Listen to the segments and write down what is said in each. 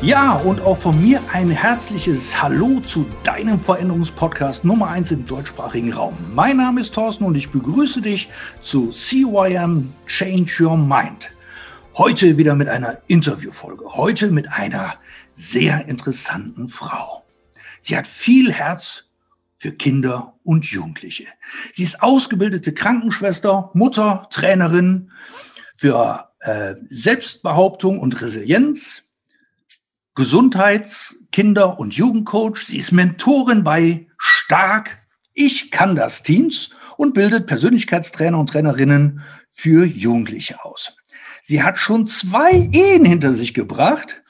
Ja, und auch von mir ein herzliches Hallo zu deinem Veränderungspodcast Nummer 1 im deutschsprachigen Raum. Mein Name ist Thorsten und ich begrüße dich zu CYM Change Your Mind. Heute wieder mit einer Interviewfolge. Heute mit einer sehr interessanten Frau. Sie hat viel Herz für Kinder und Jugendliche. Sie ist ausgebildete Krankenschwester, Mutter, Trainerin für äh, Selbstbehauptung und Resilienz Gesundheits-, Kinder- und Jugendcoach. Sie ist Mentorin bei Stark, Ich kann das Teams und bildet Persönlichkeitstrainer und Trainerinnen für Jugendliche aus. Sie hat schon zwei Ehen hinter sich gebracht,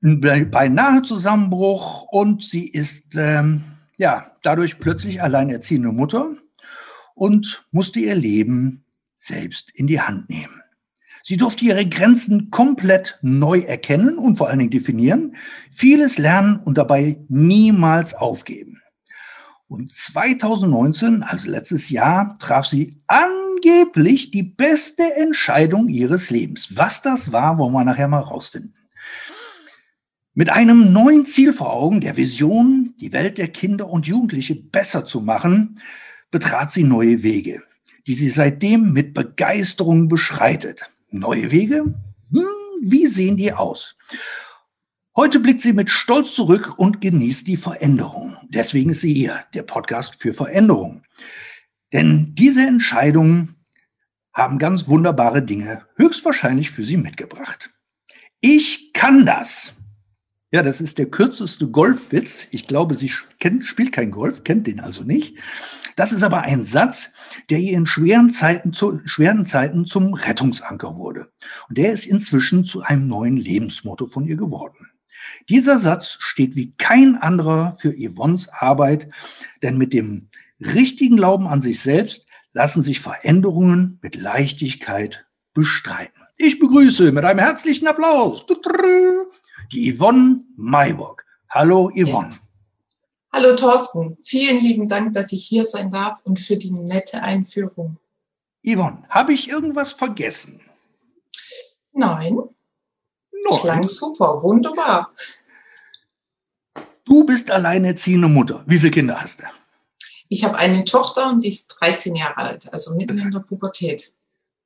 beinahe Zusammenbruch und sie ist ähm, ja dadurch plötzlich alleinerziehende Mutter und musste ihr Leben selbst in die Hand nehmen. Sie durfte ihre Grenzen komplett neu erkennen und vor allen Dingen definieren, vieles lernen und dabei niemals aufgeben. Und 2019, also letztes Jahr, traf sie angeblich die beste Entscheidung ihres Lebens. Was das war, wollen wir nachher mal rausfinden. Mit einem neuen Ziel vor Augen, der Vision, die Welt der Kinder und Jugendliche besser zu machen, betrat sie neue Wege, die sie seitdem mit Begeisterung beschreitet. Neue Wege? Hm, wie sehen die aus? Heute blickt sie mit Stolz zurück und genießt die Veränderung. Deswegen ist sie hier, der Podcast für Veränderung. Denn diese Entscheidungen haben ganz wunderbare Dinge höchstwahrscheinlich für sie mitgebracht. Ich kann das. Ja, das ist der kürzeste Golfwitz. Ich glaube, sie kennt, spielt kein Golf, kennt den also nicht. Das ist aber ein Satz, der ihr in schweren Zeiten, zu, schweren Zeiten zum Rettungsanker wurde. Und der ist inzwischen zu einem neuen Lebensmotto von ihr geworden. Dieser Satz steht wie kein anderer für Yvonnes Arbeit, denn mit dem richtigen Glauben an sich selbst lassen sich Veränderungen mit Leichtigkeit bestreiten. Ich begrüße mit einem herzlichen Applaus die Yvonne Mayburg. Hallo Yvonne. Hallo Thorsten, vielen lieben Dank, dass ich hier sein darf und für die nette Einführung. Yvonne, habe ich irgendwas vergessen? Nein. Nein. Klang super, wunderbar. Du bist alleinerziehende Mutter. Wie viele Kinder hast du? Ich habe eine Tochter und die ist 13 Jahre alt, also mitten in der Pubertät.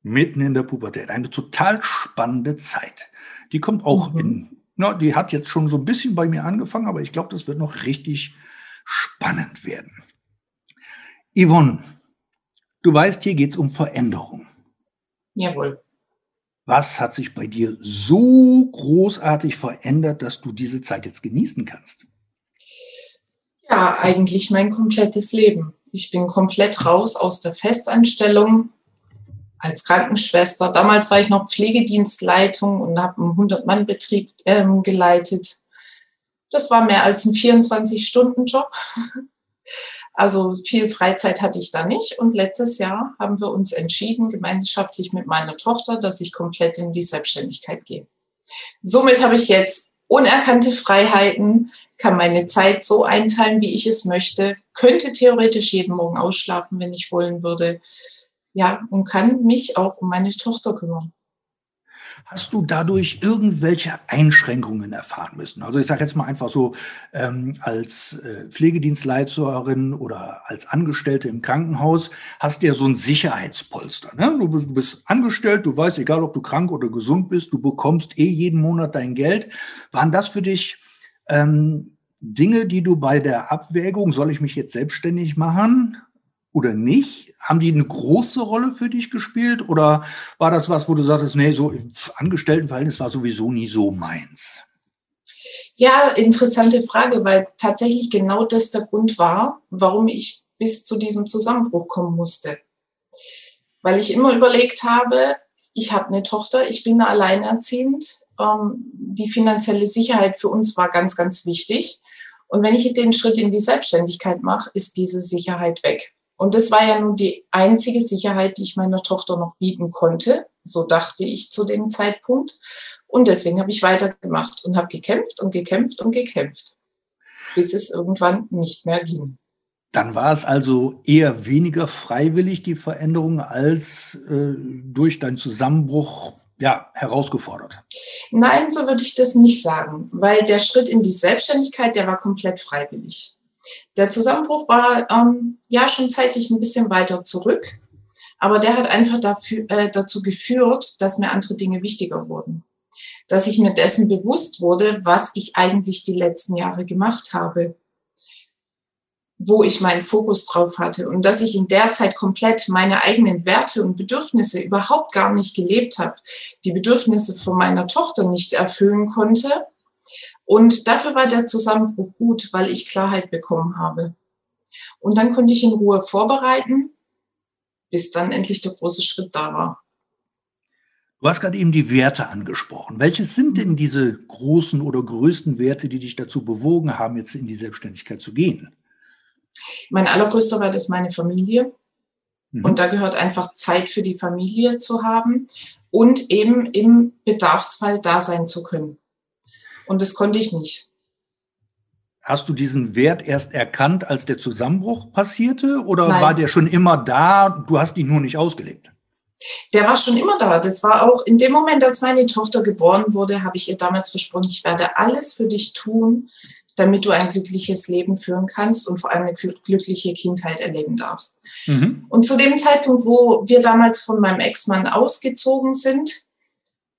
Mitten in der Pubertät. Eine total spannende Zeit. Die kommt auch mhm. in, na, die hat jetzt schon so ein bisschen bei mir angefangen, aber ich glaube, das wird noch richtig spannend werden. Yvonne, du weißt, hier geht es um Veränderung. Jawohl. Was hat sich bei dir so großartig verändert, dass du diese Zeit jetzt genießen kannst? Ja, eigentlich mein komplettes Leben. Ich bin komplett raus aus der Festanstellung als Krankenschwester. Damals war ich noch Pflegedienstleitung und habe einen 100-Mann-Betrieb ähm, geleitet. Das war mehr als ein 24-Stunden-Job. Also viel Freizeit hatte ich da nicht. Und letztes Jahr haben wir uns entschieden, gemeinschaftlich mit meiner Tochter, dass ich komplett in die Selbstständigkeit gehe. Somit habe ich jetzt unerkannte Freiheiten, kann meine Zeit so einteilen, wie ich es möchte, könnte theoretisch jeden Morgen ausschlafen, wenn ich wollen würde. Ja, und kann mich auch um meine Tochter kümmern. Hast du dadurch irgendwelche Einschränkungen erfahren müssen? Also ich sage jetzt mal einfach so, ähm, als äh, Pflegedienstleiterin oder als Angestellte im Krankenhaus hast du ja so ein Sicherheitspolster. Ne? Du, bist, du bist angestellt, du weißt, egal ob du krank oder gesund bist, du bekommst eh jeden Monat dein Geld. Waren das für dich ähm, Dinge, die du bei der Abwägung, soll ich mich jetzt selbstständig machen, oder nicht? Haben die eine große Rolle für dich gespielt oder war das was, wo du sagtest, nee, so Angestelltenverhältnis war sowieso nie so meins? Ja, interessante Frage, weil tatsächlich genau das der Grund war, warum ich bis zu diesem Zusammenbruch kommen musste. Weil ich immer überlegt habe, ich habe eine Tochter, ich bin alleinerziehend. Ähm, die finanzielle Sicherheit für uns war ganz, ganz wichtig. Und wenn ich den Schritt in die Selbstständigkeit mache, ist diese Sicherheit weg. Und das war ja nun die einzige Sicherheit, die ich meiner Tochter noch bieten konnte. So dachte ich zu dem Zeitpunkt. Und deswegen habe ich weitergemacht und habe gekämpft und gekämpft und gekämpft, bis es irgendwann nicht mehr ging. Dann war es also eher weniger freiwillig, die Veränderung, als äh, durch deinen Zusammenbruch ja, herausgefordert. Nein, so würde ich das nicht sagen, weil der Schritt in die Selbstständigkeit, der war komplett freiwillig. Der Zusammenbruch war ähm, ja schon zeitlich ein bisschen weiter zurück, aber der hat einfach dafür, äh, dazu geführt, dass mir andere Dinge wichtiger wurden. Dass ich mir dessen bewusst wurde, was ich eigentlich die letzten Jahre gemacht habe, wo ich meinen Fokus drauf hatte und dass ich in der Zeit komplett meine eigenen Werte und Bedürfnisse überhaupt gar nicht gelebt habe, die Bedürfnisse von meiner Tochter nicht erfüllen konnte und dafür war der Zusammenbruch gut, weil ich Klarheit bekommen habe. Und dann konnte ich in Ruhe vorbereiten, bis dann endlich der große Schritt da war. Du hast gerade eben die Werte angesprochen. Welche sind denn diese großen oder größten Werte, die dich dazu bewogen haben, jetzt in die Selbstständigkeit zu gehen? Mein allergrößter Wert ist meine Familie. Mhm. Und da gehört einfach Zeit für die Familie zu haben und eben im Bedarfsfall da sein zu können. Und das konnte ich nicht. Hast du diesen Wert erst erkannt, als der Zusammenbruch passierte? Oder Nein. war der schon immer da? Du hast ihn nur nicht ausgelebt? Der war schon immer da. Das war auch in dem Moment, als meine Tochter geboren wurde, habe ich ihr damals versprochen, ich werde alles für dich tun, damit du ein glückliches Leben führen kannst und vor allem eine glückliche Kindheit erleben darfst. Mhm. Und zu dem Zeitpunkt, wo wir damals von meinem Ex-Mann ausgezogen sind,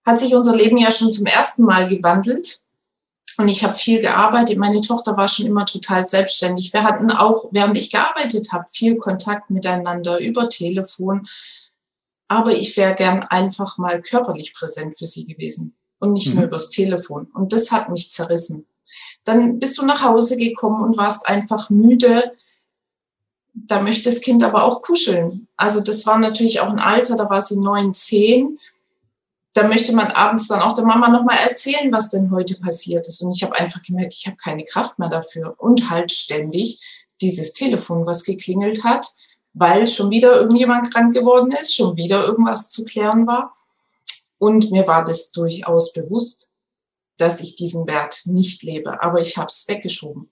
hat sich unser Leben ja schon zum ersten Mal gewandelt. Und ich habe viel gearbeitet. Meine Tochter war schon immer total selbstständig. Wir hatten auch, während ich gearbeitet habe, viel Kontakt miteinander über Telefon. Aber ich wäre gern einfach mal körperlich präsent für sie gewesen und nicht mhm. nur übers Telefon. Und das hat mich zerrissen. Dann bist du nach Hause gekommen und warst einfach müde. Da möchte das Kind aber auch kuscheln. Also das war natürlich auch ein Alter, da war sie neun, zehn da möchte man abends dann auch der Mama nochmal erzählen, was denn heute passiert ist. Und ich habe einfach gemerkt, ich habe keine Kraft mehr dafür. Und halt ständig dieses Telefon, was geklingelt hat, weil schon wieder irgendjemand krank geworden ist, schon wieder irgendwas zu klären war. Und mir war das durchaus bewusst, dass ich diesen Wert nicht lebe. Aber ich habe es weggeschoben.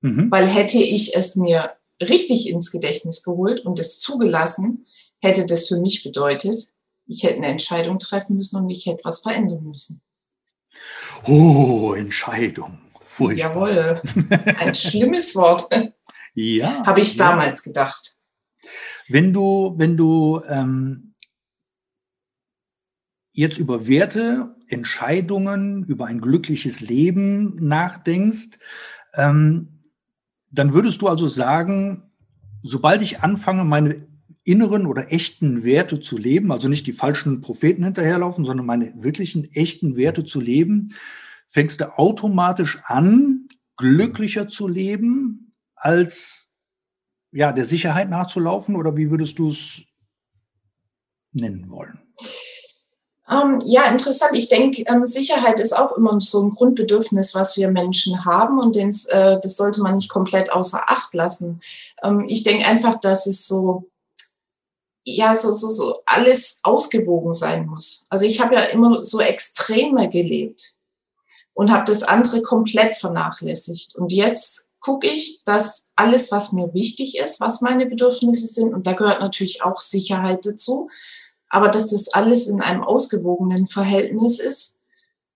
Mhm. Weil hätte ich es mir richtig ins Gedächtnis geholt und es zugelassen, hätte das für mich bedeutet, ich hätte eine Entscheidung treffen müssen und ich hätte was verändern müssen. Oh, Entscheidung. Furchtbar. Jawohl, ein schlimmes Wort. Ja. Habe ich damals ja. gedacht. Wenn du, wenn du ähm, jetzt über Werte, Entscheidungen, über ein glückliches Leben nachdenkst, ähm, dann würdest du also sagen, sobald ich anfange, meine inneren oder echten Werte zu leben, also nicht die falschen Propheten hinterherlaufen, sondern meine wirklichen echten Werte zu leben, fängst du automatisch an, glücklicher zu leben, als ja, der Sicherheit nachzulaufen? Oder wie würdest du es nennen wollen? Ähm, ja, interessant. Ich denke, ähm, Sicherheit ist auch immer so ein Grundbedürfnis, was wir Menschen haben und äh, das sollte man nicht komplett außer Acht lassen. Ähm, ich denke einfach, dass es so ja so, so, so alles ausgewogen sein muss. Also ich habe ja immer so extremer gelebt und habe das andere komplett vernachlässigt. Und jetzt gucke ich, dass alles, was mir wichtig ist, was meine Bedürfnisse sind, und da gehört natürlich auch Sicherheit dazu, aber dass das alles in einem ausgewogenen Verhältnis ist.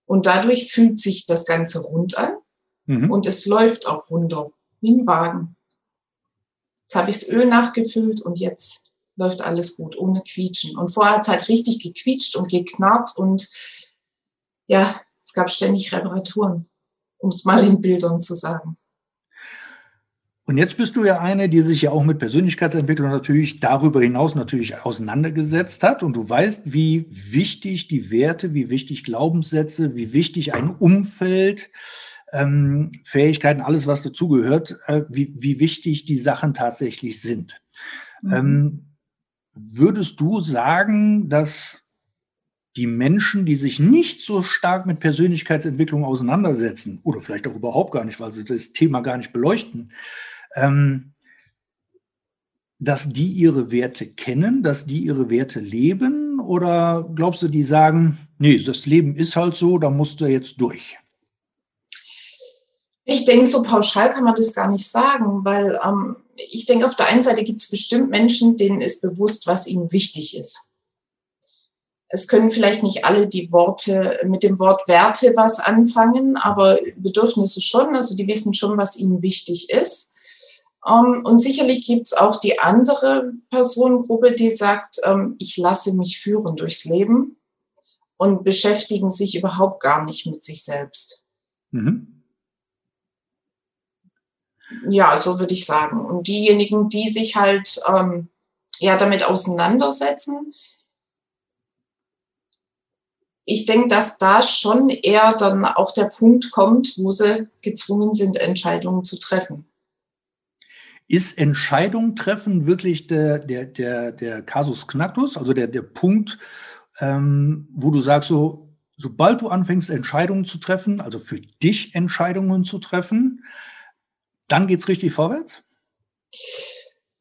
Und dadurch fühlt sich das Ganze rund an mhm. und es läuft auch runter, wie ein Wagen. Jetzt habe ich das Öl nachgefüllt und jetzt läuft alles gut, ohne Quietschen. Und vorher hat es halt richtig gequietscht und geknarrt und ja, es gab ständig Reparaturen, um es mal in Bildern zu sagen. Und jetzt bist du ja eine, die sich ja auch mit Persönlichkeitsentwicklung natürlich darüber hinaus natürlich auseinandergesetzt hat. Und du weißt, wie wichtig die Werte, wie wichtig Glaubenssätze, wie wichtig ein Umfeld, ähm, Fähigkeiten, alles, was dazugehört, äh, wie, wie wichtig die Sachen tatsächlich sind. Mhm. Ähm, Würdest du sagen, dass die Menschen, die sich nicht so stark mit Persönlichkeitsentwicklung auseinandersetzen oder vielleicht auch überhaupt gar nicht, weil sie das Thema gar nicht beleuchten, ähm, dass die ihre Werte kennen, dass die ihre Werte leben? Oder glaubst du, die sagen, nee, das Leben ist halt so, da musst du jetzt durch? Ich denke, so pauschal kann man das gar nicht sagen, weil ähm, ich denke, auf der einen Seite gibt es bestimmt Menschen, denen ist bewusst, was ihnen wichtig ist. Es können vielleicht nicht alle die Worte mit dem Wort Werte was anfangen, aber Bedürfnisse schon. Also die wissen schon, was ihnen wichtig ist. Ähm, und sicherlich gibt es auch die andere Personengruppe, die sagt, ähm, ich lasse mich führen durchs Leben und beschäftigen sich überhaupt gar nicht mit sich selbst. Mhm. Ja, so würde ich sagen. Und diejenigen, die sich halt ähm, ja damit auseinandersetzen, ich denke, dass da schon eher dann auch der Punkt kommt, wo sie gezwungen sind, Entscheidungen zu treffen. Ist Entscheidung treffen wirklich der, der, der, der Kasus Knacktus, also der, der Punkt, ähm, wo du sagst, so, sobald du anfängst, Entscheidungen zu treffen, also für dich Entscheidungen zu treffen, dann geht es richtig vorwärts?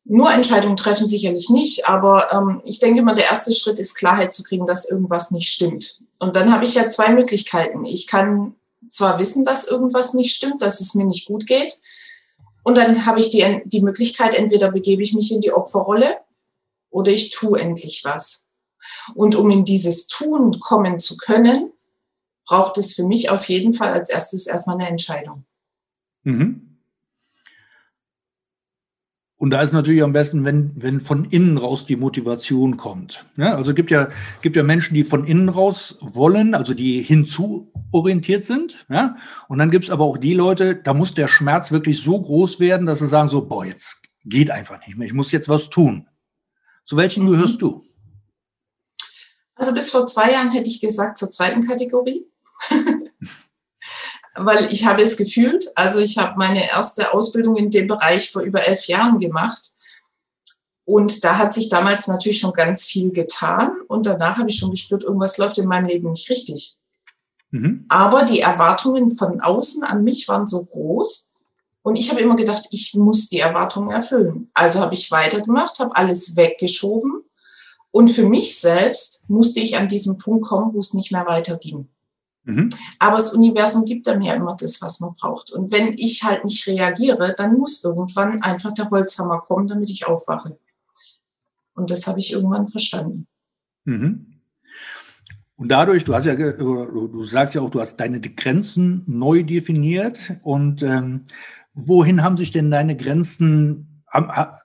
Nur Entscheidungen treffen sicherlich nicht, aber ähm, ich denke immer, der erste Schritt ist Klarheit zu kriegen, dass irgendwas nicht stimmt. Und dann habe ich ja zwei Möglichkeiten. Ich kann zwar wissen, dass irgendwas nicht stimmt, dass es mir nicht gut geht, und dann habe ich die, die Möglichkeit, entweder begebe ich mich in die Opferrolle oder ich tue endlich was. Und um in dieses Tun kommen zu können, braucht es für mich auf jeden Fall als erstes erstmal eine Entscheidung. Mhm. Und da ist natürlich am besten, wenn, wenn von innen raus die Motivation kommt. Ja, also gibt ja, gibt ja Menschen, die von innen raus wollen, also die hinzuorientiert sind. Ja? Und dann gibt es aber auch die Leute, da muss der Schmerz wirklich so groß werden, dass sie sagen so, boah, jetzt geht einfach nicht mehr, ich muss jetzt was tun. Zu welchen mhm. gehörst du? Also bis vor zwei Jahren hätte ich gesagt zur zweiten Kategorie. Weil ich habe es gefühlt. Also ich habe meine erste Ausbildung in dem Bereich vor über elf Jahren gemacht. Und da hat sich damals natürlich schon ganz viel getan. Und danach habe ich schon gespürt, irgendwas läuft in meinem Leben nicht richtig. Mhm. Aber die Erwartungen von außen an mich waren so groß. Und ich habe immer gedacht, ich muss die Erwartungen erfüllen. Also habe ich weitergemacht, habe alles weggeschoben. Und für mich selbst musste ich an diesen Punkt kommen, wo es nicht mehr weiterging. Mhm. Aber das Universum gibt einem ja immer das, was man braucht. Und wenn ich halt nicht reagiere, dann muss irgendwann einfach der Holzhammer kommen, damit ich aufwache. Und das habe ich irgendwann verstanden. Mhm. Und dadurch, du hast ja, du sagst ja auch, du hast deine Grenzen neu definiert. Und ähm, wohin haben sich denn deine Grenzen,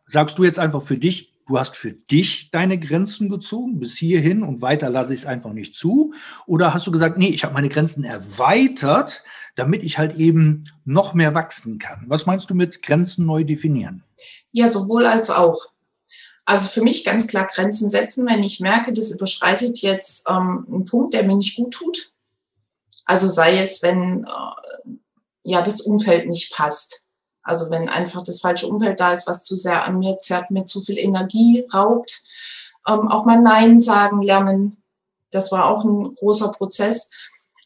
sagst du jetzt einfach für dich, du hast für dich deine Grenzen gezogen, bis hierhin und weiter lasse ich es einfach nicht zu? Oder hast du gesagt, nee, ich habe meine Grenzen erweitert, damit ich halt eben noch mehr wachsen kann? Was meinst du mit Grenzen neu definieren? Ja, sowohl als auch. Also für mich ganz klar Grenzen setzen, wenn ich merke, das überschreitet jetzt ähm, einen Punkt, der mir nicht gut tut. Also sei es, wenn äh, ja das Umfeld nicht passt also wenn einfach das falsche Umfeld da ist, was zu sehr an mir zerrt, mir zu viel Energie raubt. Ähm, auch mal Nein sagen lernen, das war auch ein großer Prozess.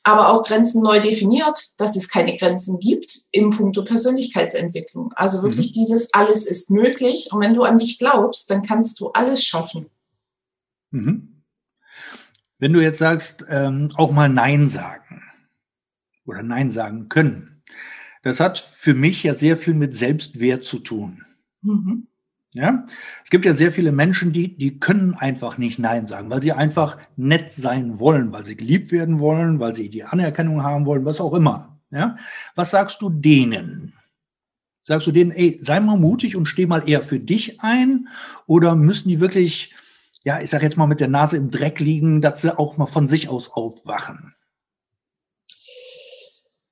Aber auch Grenzen neu definiert, dass es keine Grenzen gibt im Punkto Persönlichkeitsentwicklung. Also wirklich mhm. dieses alles ist möglich. Und wenn du an dich glaubst, dann kannst du alles schaffen. Mhm. Wenn du jetzt sagst, ähm, auch mal Nein sagen oder Nein sagen können, das hat für mich ja sehr viel mit Selbstwert zu tun. Mhm. Ja, es gibt ja sehr viele Menschen, die, die können einfach nicht Nein sagen, weil sie einfach nett sein wollen, weil sie geliebt werden wollen, weil sie die Anerkennung haben wollen, was auch immer. Ja, was sagst du denen? Sagst du denen, ey, sei mal mutig und steh mal eher für dich ein? Oder müssen die wirklich, ja, ich sag jetzt mal mit der Nase im Dreck liegen, dass sie auch mal von sich aus aufwachen?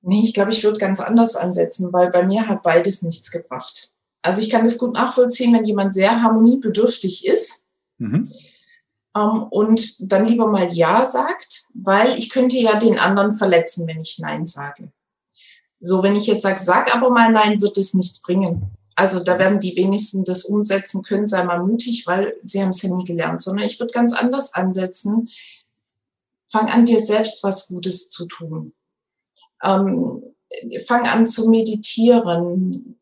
Nee, ich glaube, ich würde ganz anders ansetzen, weil bei mir hat beides nichts gebracht. Also ich kann das gut nachvollziehen, wenn jemand sehr harmoniebedürftig ist mhm. ähm, und dann lieber mal Ja sagt, weil ich könnte ja den anderen verletzen, wenn ich Nein sage. So, wenn ich jetzt sage, sag aber mal Nein, wird es nichts bringen. Also da werden die wenigsten das umsetzen können, sei mal mutig, weil sie haben es ja nie gelernt, sondern ich würde ganz anders ansetzen Fang an, dir selbst was Gutes zu tun. Ähm, fang an zu meditieren.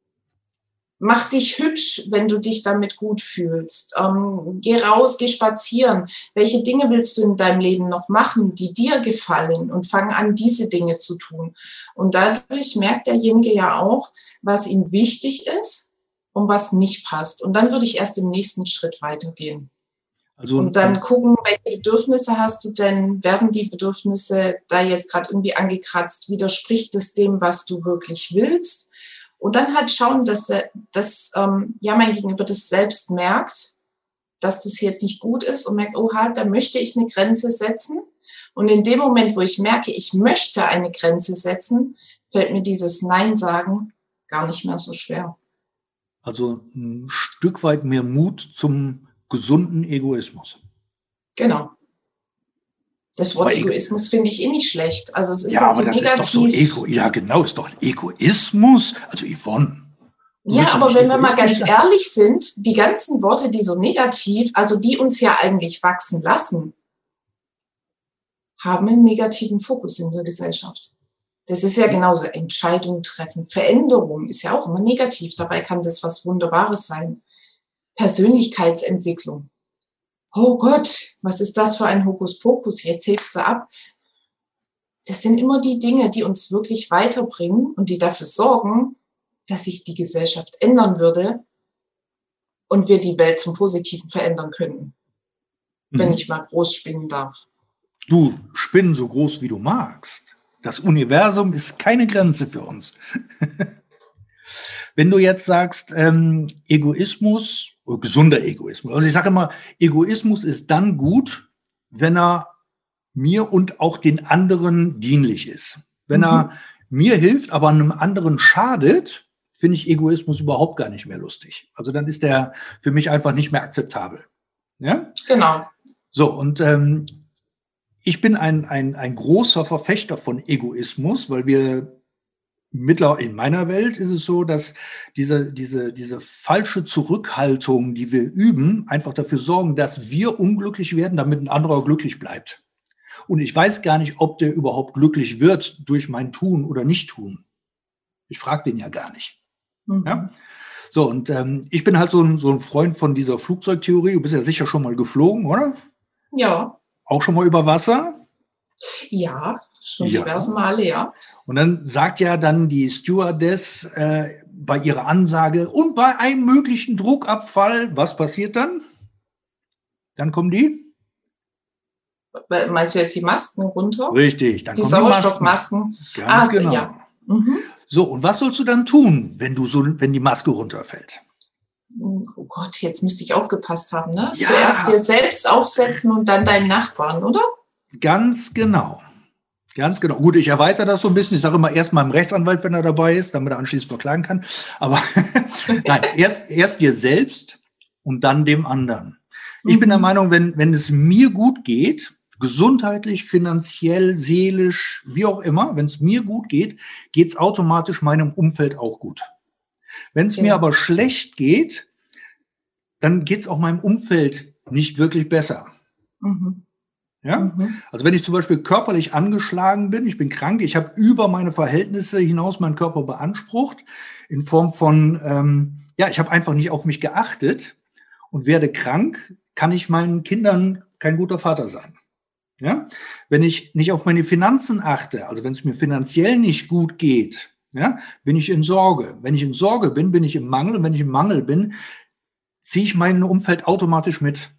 Mach dich hübsch, wenn du dich damit gut fühlst. Ähm, geh raus, geh spazieren. Welche Dinge willst du in deinem Leben noch machen, die dir gefallen? Und fang an, diese Dinge zu tun. Und dadurch merkt derjenige ja auch, was ihm wichtig ist und was nicht passt. Und dann würde ich erst im nächsten Schritt weitergehen. Also, und dann gucken, welche Bedürfnisse hast du denn? Werden die Bedürfnisse da jetzt gerade irgendwie angekratzt? Widerspricht es dem, was du wirklich willst? Und dann halt schauen, dass, dass ähm, ja mein Gegenüber das selbst merkt, dass das jetzt nicht gut ist und merkt, oha, da möchte ich eine Grenze setzen. Und in dem Moment, wo ich merke, ich möchte eine Grenze setzen, fällt mir dieses Nein sagen gar nicht mehr so schwer. Also ein Stück weit mehr Mut zum gesunden Egoismus. Genau. Das Wort Egoismus finde ich eh nicht schlecht. Also es ist ja, ja so negativ. Ist so Ego, ja, genau, ist doch Egoismus. Also Yvonne. Ja, aber wenn wir mal ganz ehrlich sind, die ganzen Worte, die so negativ, also die uns ja eigentlich wachsen lassen, haben einen negativen Fokus in der Gesellschaft. Das ist ja genauso Entscheidungen treffen. Veränderung ist ja auch immer negativ. Dabei kann das was Wunderbares sein. Persönlichkeitsentwicklung oh Gott, was ist das für ein Hokuspokus, jetzt hebt sie ab. Das sind immer die Dinge, die uns wirklich weiterbringen und die dafür sorgen, dass sich die Gesellschaft ändern würde und wir die Welt zum Positiven verändern könnten. Mhm. Wenn ich mal groß spinnen darf. Du spinnen so groß, wie du magst. Das Universum ist keine Grenze für uns. Wenn du jetzt sagst, ähm, Egoismus gesunder Egoismus. Also ich sage immer, Egoismus ist dann gut, wenn er mir und auch den anderen dienlich ist. Wenn mhm. er mir hilft, aber einem anderen schadet, finde ich Egoismus überhaupt gar nicht mehr lustig. Also dann ist der für mich einfach nicht mehr akzeptabel. Ja? Genau. So, und ähm, ich bin ein, ein, ein großer Verfechter von Egoismus, weil wir mittlerweile in meiner Welt ist es so, dass diese, diese, diese falsche Zurückhaltung, die wir üben, einfach dafür sorgen, dass wir unglücklich werden, damit ein anderer glücklich bleibt. Und ich weiß gar nicht, ob der überhaupt glücklich wird durch mein Tun oder Nicht-Tun. Ich frage den ja gar nicht. Mhm. Ja? So, und ähm, ich bin halt so ein, so ein Freund von dieser Flugzeugtheorie. Du bist ja sicher schon mal geflogen, oder? Ja. Auch schon mal über Wasser? Ja, Schon ja. diverse Male, ja. Und dann sagt ja dann die Stewardess äh, bei ihrer Ansage, und bei einem möglichen Druckabfall, was passiert dann? Dann kommen die? Meinst du jetzt die Masken runter? Richtig, dann die Sauerstoffmasken. Die Ganz ah, genau. Ja. Mhm. So, und was sollst du dann tun, wenn du so, wenn die Maske runterfällt? Oh Gott, jetzt müsste ich aufgepasst haben, ne? Ja. Zuerst dir selbst aufsetzen und dann deinem Nachbarn, oder? Ganz genau. Ganz genau. Gut, ich erweitere das so ein bisschen. Ich sage immer erst meinem Rechtsanwalt, wenn er dabei ist, damit er anschließend verklagen kann. Aber nein, erst, erst dir selbst und dann dem anderen. Ich bin der mhm. Meinung, wenn, wenn es mir gut geht, gesundheitlich, finanziell, seelisch, wie auch immer, wenn es mir gut geht, geht es automatisch meinem Umfeld auch gut. Wenn es ja. mir aber schlecht geht, dann geht es auch meinem Umfeld nicht wirklich besser. Mhm. Ja? Mhm. Also wenn ich zum Beispiel körperlich angeschlagen bin, ich bin krank, ich habe über meine Verhältnisse hinaus meinen Körper beansprucht, in Form von, ähm, ja, ich habe einfach nicht auf mich geachtet und werde krank, kann ich meinen Kindern kein guter Vater sein. Ja? Wenn ich nicht auf meine Finanzen achte, also wenn es mir finanziell nicht gut geht, ja, bin ich in Sorge. Wenn ich in Sorge bin, bin ich im Mangel. Und wenn ich im Mangel bin, ziehe ich mein Umfeld automatisch mit.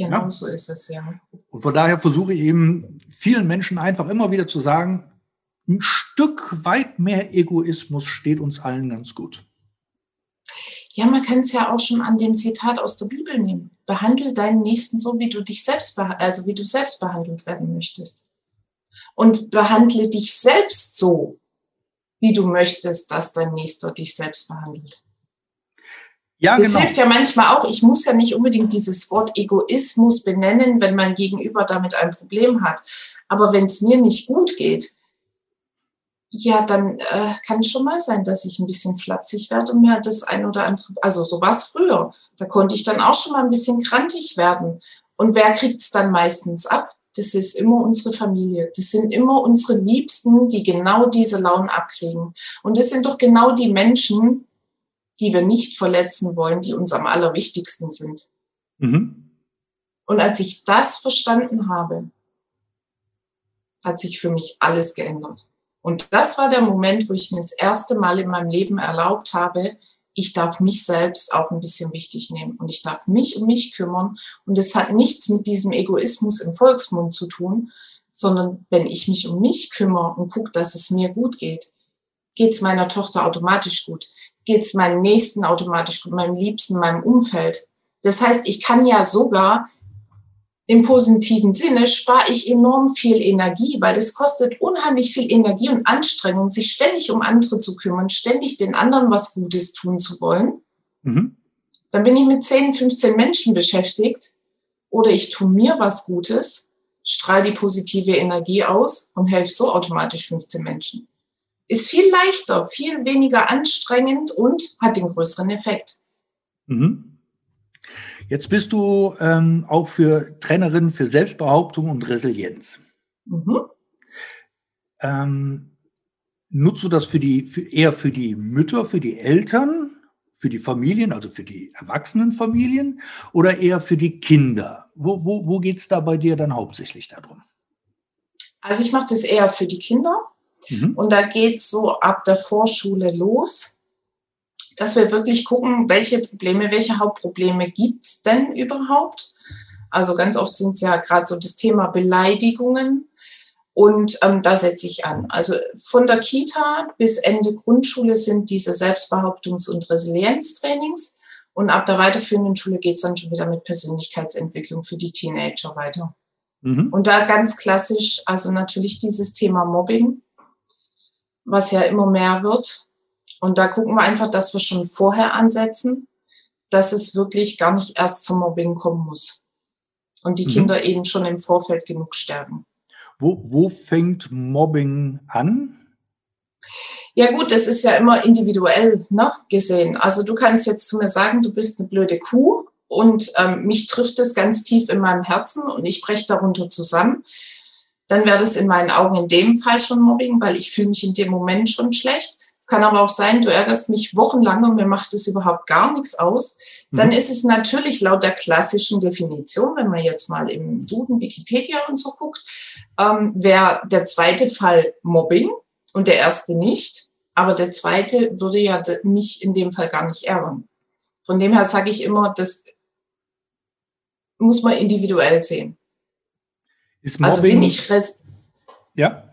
Genau ja? so ist es, ja. Und von daher versuche ich eben vielen Menschen einfach immer wieder zu sagen, ein Stück weit mehr Egoismus steht uns allen ganz gut. Ja, man kann es ja auch schon an dem Zitat aus der Bibel nehmen. Behandle deinen Nächsten so, wie du dich selbst, also wie du selbst behandelt werden möchtest. Und behandle dich selbst so, wie du möchtest, dass dein Nächster dich selbst behandelt. Ja, das genau. hilft ja manchmal auch. Ich muss ja nicht unbedingt dieses Wort Egoismus benennen, wenn mein Gegenüber damit ein Problem hat. Aber wenn es mir nicht gut geht, ja, dann äh, kann es schon mal sein, dass ich ein bisschen flapsig werde und mir das ein oder andere, also so war es früher. Da konnte ich dann auch schon mal ein bisschen krantig werden. Und wer kriegt es dann meistens ab? Das ist immer unsere Familie. Das sind immer unsere Liebsten, die genau diese Launen abkriegen. Und das sind doch genau die Menschen, die wir nicht verletzen wollen, die uns am allerwichtigsten sind. Mhm. Und als ich das verstanden habe, hat sich für mich alles geändert. Und das war der Moment, wo ich mir das erste Mal in meinem Leben erlaubt habe, ich darf mich selbst auch ein bisschen wichtig nehmen und ich darf mich um mich kümmern. Und es hat nichts mit diesem Egoismus im Volksmund zu tun, sondern wenn ich mich um mich kümmere und gucke, dass es mir gut geht, geht es meiner Tochter automatisch gut, geht es meinem Nächsten automatisch gut, meinem Liebsten, meinem Umfeld. Das heißt, ich kann ja sogar im positiven Sinne spare ich enorm viel Energie, weil das kostet unheimlich viel Energie und Anstrengung, sich ständig um andere zu kümmern, ständig den anderen was Gutes tun zu wollen. Mhm. Dann bin ich mit 10, 15 Menschen beschäftigt oder ich tue mir was Gutes, strahle die positive Energie aus und helfe so automatisch 15 Menschen. Ist viel leichter, viel weniger anstrengend und hat den größeren Effekt. Mhm. Jetzt bist du ähm, auch für Trainerin für Selbstbehauptung und Resilienz. Mhm. Ähm, nutzt du das für die, für, eher für die Mütter, für die Eltern, für die Familien, also für die erwachsenen Familien oder eher für die Kinder? Wo, wo, wo geht es da bei dir dann hauptsächlich darum? Also ich mache das eher für die Kinder. Mhm. Und da geht es so ab der Vorschule los dass wir wirklich gucken, welche Probleme, welche Hauptprobleme gibt es denn überhaupt? Also ganz oft sind es ja gerade so das Thema Beleidigungen. Und ähm, da setze ich an. Also von der Kita bis Ende Grundschule sind diese Selbstbehauptungs- und Resilienztrainings. Und ab der weiterführenden Schule geht es dann schon wieder mit Persönlichkeitsentwicklung für die Teenager weiter. Mhm. Und da ganz klassisch, also natürlich dieses Thema Mobbing, was ja immer mehr wird. Und da gucken wir einfach, dass wir schon vorher ansetzen, dass es wirklich gar nicht erst zum Mobbing kommen muss. Und die mhm. Kinder eben schon im Vorfeld genug stärken. Wo, wo fängt Mobbing an? Ja gut, das ist ja immer individuell ne, gesehen. Also du kannst jetzt zu mir sagen, du bist eine blöde Kuh und ähm, mich trifft es ganz tief in meinem Herzen und ich breche darunter zusammen. Dann wäre das in meinen Augen in dem Fall schon Mobbing, weil ich fühle mich in dem Moment schon schlecht kann aber auch sein, du ärgerst mich wochenlang und mir macht es überhaupt gar nichts aus. Dann mhm. ist es natürlich laut der klassischen Definition, wenn man jetzt mal im Duden, Wikipedia und so guckt, ähm, wäre der zweite Fall Mobbing und der erste nicht. Aber der zweite würde ja mich in dem Fall gar nicht ärgern. Von dem her sage ich immer, das muss man individuell sehen. Ist Mobbing, also bin ich ja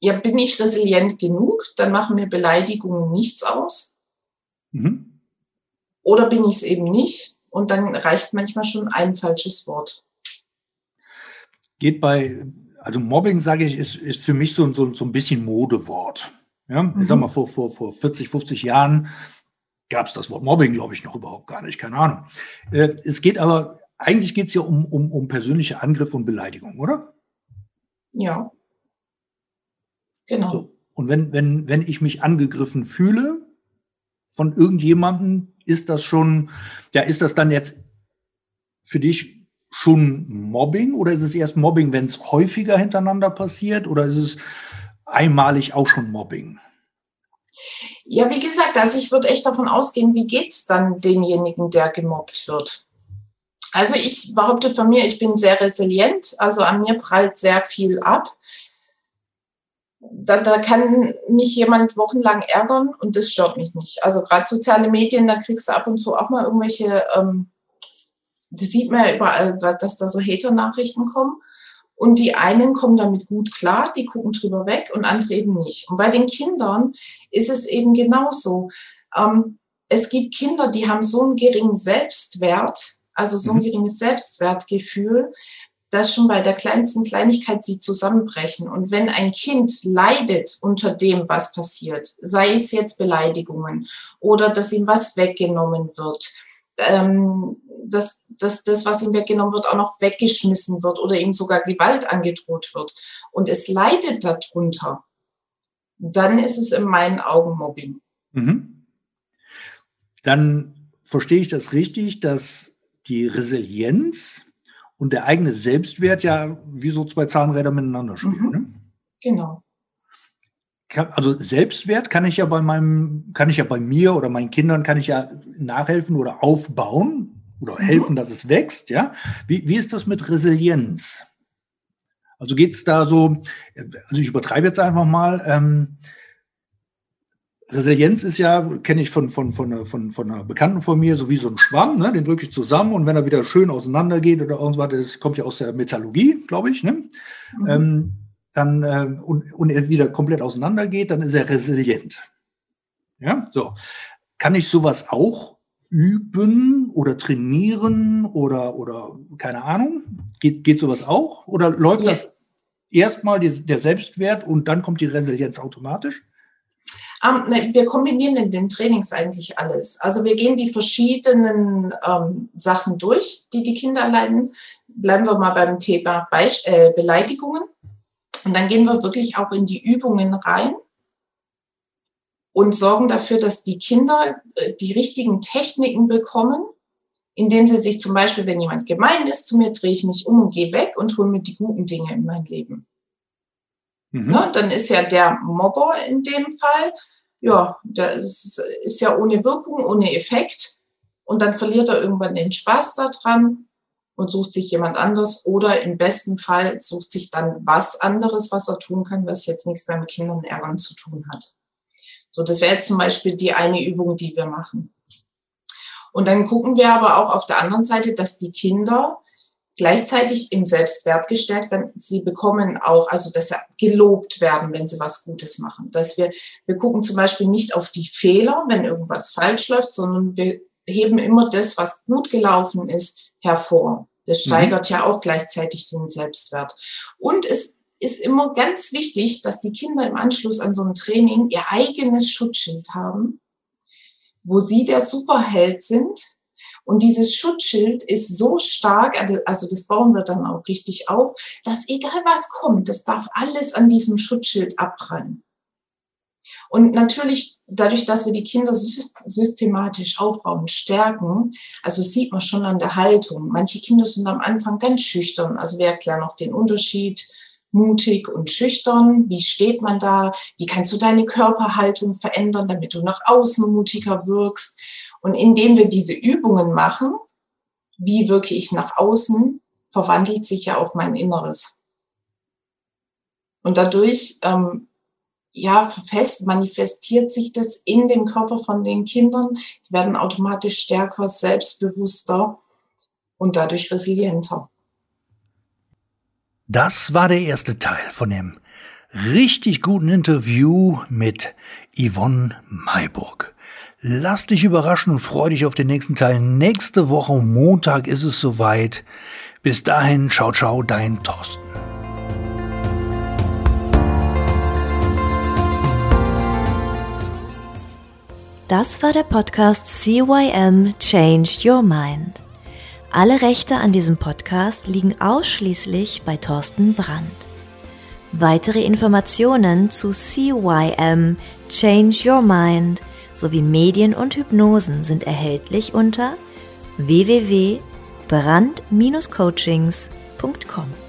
ja, bin ich resilient genug, dann machen mir Beleidigungen nichts aus. Mhm. Oder bin ich es eben nicht und dann reicht manchmal schon ein falsches Wort. Geht bei, also Mobbing, sage ich, ist, ist für mich so, so, so ein bisschen Modewort. Ja, mhm. ich sag mhm. mal, vor, vor, vor 40, 50 Jahren gab es das Wort Mobbing, glaube ich, noch überhaupt gar nicht, keine Ahnung. Äh, es geht aber, eigentlich geht es ja um, um, um persönliche Angriffe und Beleidigung, oder? Ja. Genau. So. Und wenn, wenn, wenn ich mich angegriffen fühle von irgendjemandem, ist das schon, ja, ist das dann jetzt für dich schon Mobbing oder ist es erst Mobbing, wenn es häufiger hintereinander passiert oder ist es einmalig auch schon Mobbing? Ja, wie gesagt, also ich würde echt davon ausgehen, wie geht es dann demjenigen, der gemobbt wird? Also ich behaupte von mir, ich bin sehr resilient, also an mir prallt sehr viel ab da, da kann mich jemand wochenlang ärgern und das stört mich nicht. Also gerade soziale Medien, da kriegst du ab und zu auch mal irgendwelche, ähm, das sieht man ja überall, dass da so Hater-Nachrichten kommen. Und die einen kommen damit gut klar, die gucken drüber weg und andere eben nicht. Und bei den Kindern ist es eben genauso. Ähm, es gibt Kinder, die haben so einen geringen Selbstwert, also so ein mhm. geringes Selbstwertgefühl, dass schon bei der kleinsten Kleinigkeit sie zusammenbrechen. Und wenn ein Kind leidet unter dem, was passiert, sei es jetzt Beleidigungen oder dass ihm was weggenommen wird, ähm, dass, dass das, was ihm weggenommen wird, auch noch weggeschmissen wird oder ihm sogar Gewalt angedroht wird und es leidet darunter, dann ist es in meinen Augen Mobbing. Mhm. Dann verstehe ich das richtig, dass die Resilienz und der eigene Selbstwert ja wie so zwei Zahnräder miteinander spielen. Mhm. Ne? Genau. Also Selbstwert kann ich ja bei meinem, kann ich ja bei mir oder meinen Kindern kann ich ja nachhelfen oder aufbauen oder mhm. helfen, dass es wächst. Ja, wie, wie ist das mit Resilienz? Also geht es da so, also ich übertreibe jetzt einfach mal. Ähm, Resilienz ist ja, kenne ich von, von, von, von, von einer Bekannten von mir, so wie so ein Schwamm, ne? den drücke ich zusammen und wenn er wieder schön auseinandergeht oder irgendwas, das kommt ja aus der Metallurgie, glaube ich, ne? Mhm. Ähm, dann äh, und, und er wieder komplett auseinandergeht, dann ist er resilient. Ja, so. Kann ich sowas auch üben oder trainieren oder, oder keine Ahnung? Geht, geht sowas auch? Oder läuft ja. das erstmal der Selbstwert und dann kommt die Resilienz automatisch? Um, ne, wir kombinieren in den Trainings eigentlich alles. Also wir gehen die verschiedenen ähm, Sachen durch, die die Kinder erleiden. Bleiben wir mal beim Thema Beisp äh, Beleidigungen. Und dann gehen wir wirklich auch in die Übungen rein und sorgen dafür, dass die Kinder äh, die richtigen Techniken bekommen, indem sie sich zum Beispiel, wenn jemand gemein ist, zu mir drehe ich mich um und gehe weg und hole mir die guten Dinge in mein Leben. Mhm. Ne, dann ist ja der Mobber in dem Fall, ja, das ist ja ohne Wirkung, ohne Effekt. Und dann verliert er irgendwann den Spaß daran und sucht sich jemand anders oder im besten Fall sucht sich dann was anderes, was er tun kann, was jetzt nichts mehr mit Kindern ärgern zu tun hat. So, das wäre jetzt zum Beispiel die eine Übung, die wir machen. Und dann gucken wir aber auch auf der anderen Seite, dass die Kinder gleichzeitig im Selbstwert gestärkt werden. Sie bekommen auch, also dass sie gelobt werden, wenn sie was Gutes machen. Dass wir, wir gucken zum Beispiel nicht auf die Fehler, wenn irgendwas falsch läuft, sondern wir heben immer das, was gut gelaufen ist, hervor. Das mhm. steigert mhm. ja auch gleichzeitig den Selbstwert. Und es ist immer ganz wichtig, dass die Kinder im Anschluss an so ein Training ihr eigenes Schutzschild haben, wo sie der Superheld sind. Und dieses Schutzschild ist so stark, also das bauen wir dann auch richtig auf, dass egal was kommt, das darf alles an diesem Schutzschild abprallen. Und natürlich, dadurch, dass wir die Kinder systematisch aufbauen, stärken, also sieht man schon an der Haltung. Manche Kinder sind am Anfang ganz schüchtern. Also wir erklären auch den Unterschied mutig und schüchtern. Wie steht man da? Wie kannst du deine Körperhaltung verändern, damit du nach außen mutiger wirkst? Und indem wir diese Übungen machen, wie wirke ich nach außen, verwandelt sich ja auch mein Inneres. Und dadurch ähm, ja, fest manifestiert sich das in dem Körper von den Kindern. Die werden automatisch stärker, selbstbewusster und dadurch resilienter. Das war der erste Teil von dem richtig guten Interview mit Yvonne Mayburg. Lass dich überraschen und freu dich auf den nächsten Teil. Nächste Woche Montag ist es soweit. Bis dahin, ciao, ciao, dein Thorsten. Das war der Podcast CYM Change Your Mind. Alle Rechte an diesem Podcast liegen ausschließlich bei Thorsten Brandt. Weitere Informationen zu CYM Change Your Mind sowie Medien und Hypnosen sind erhältlich unter www.brand-coachings.com.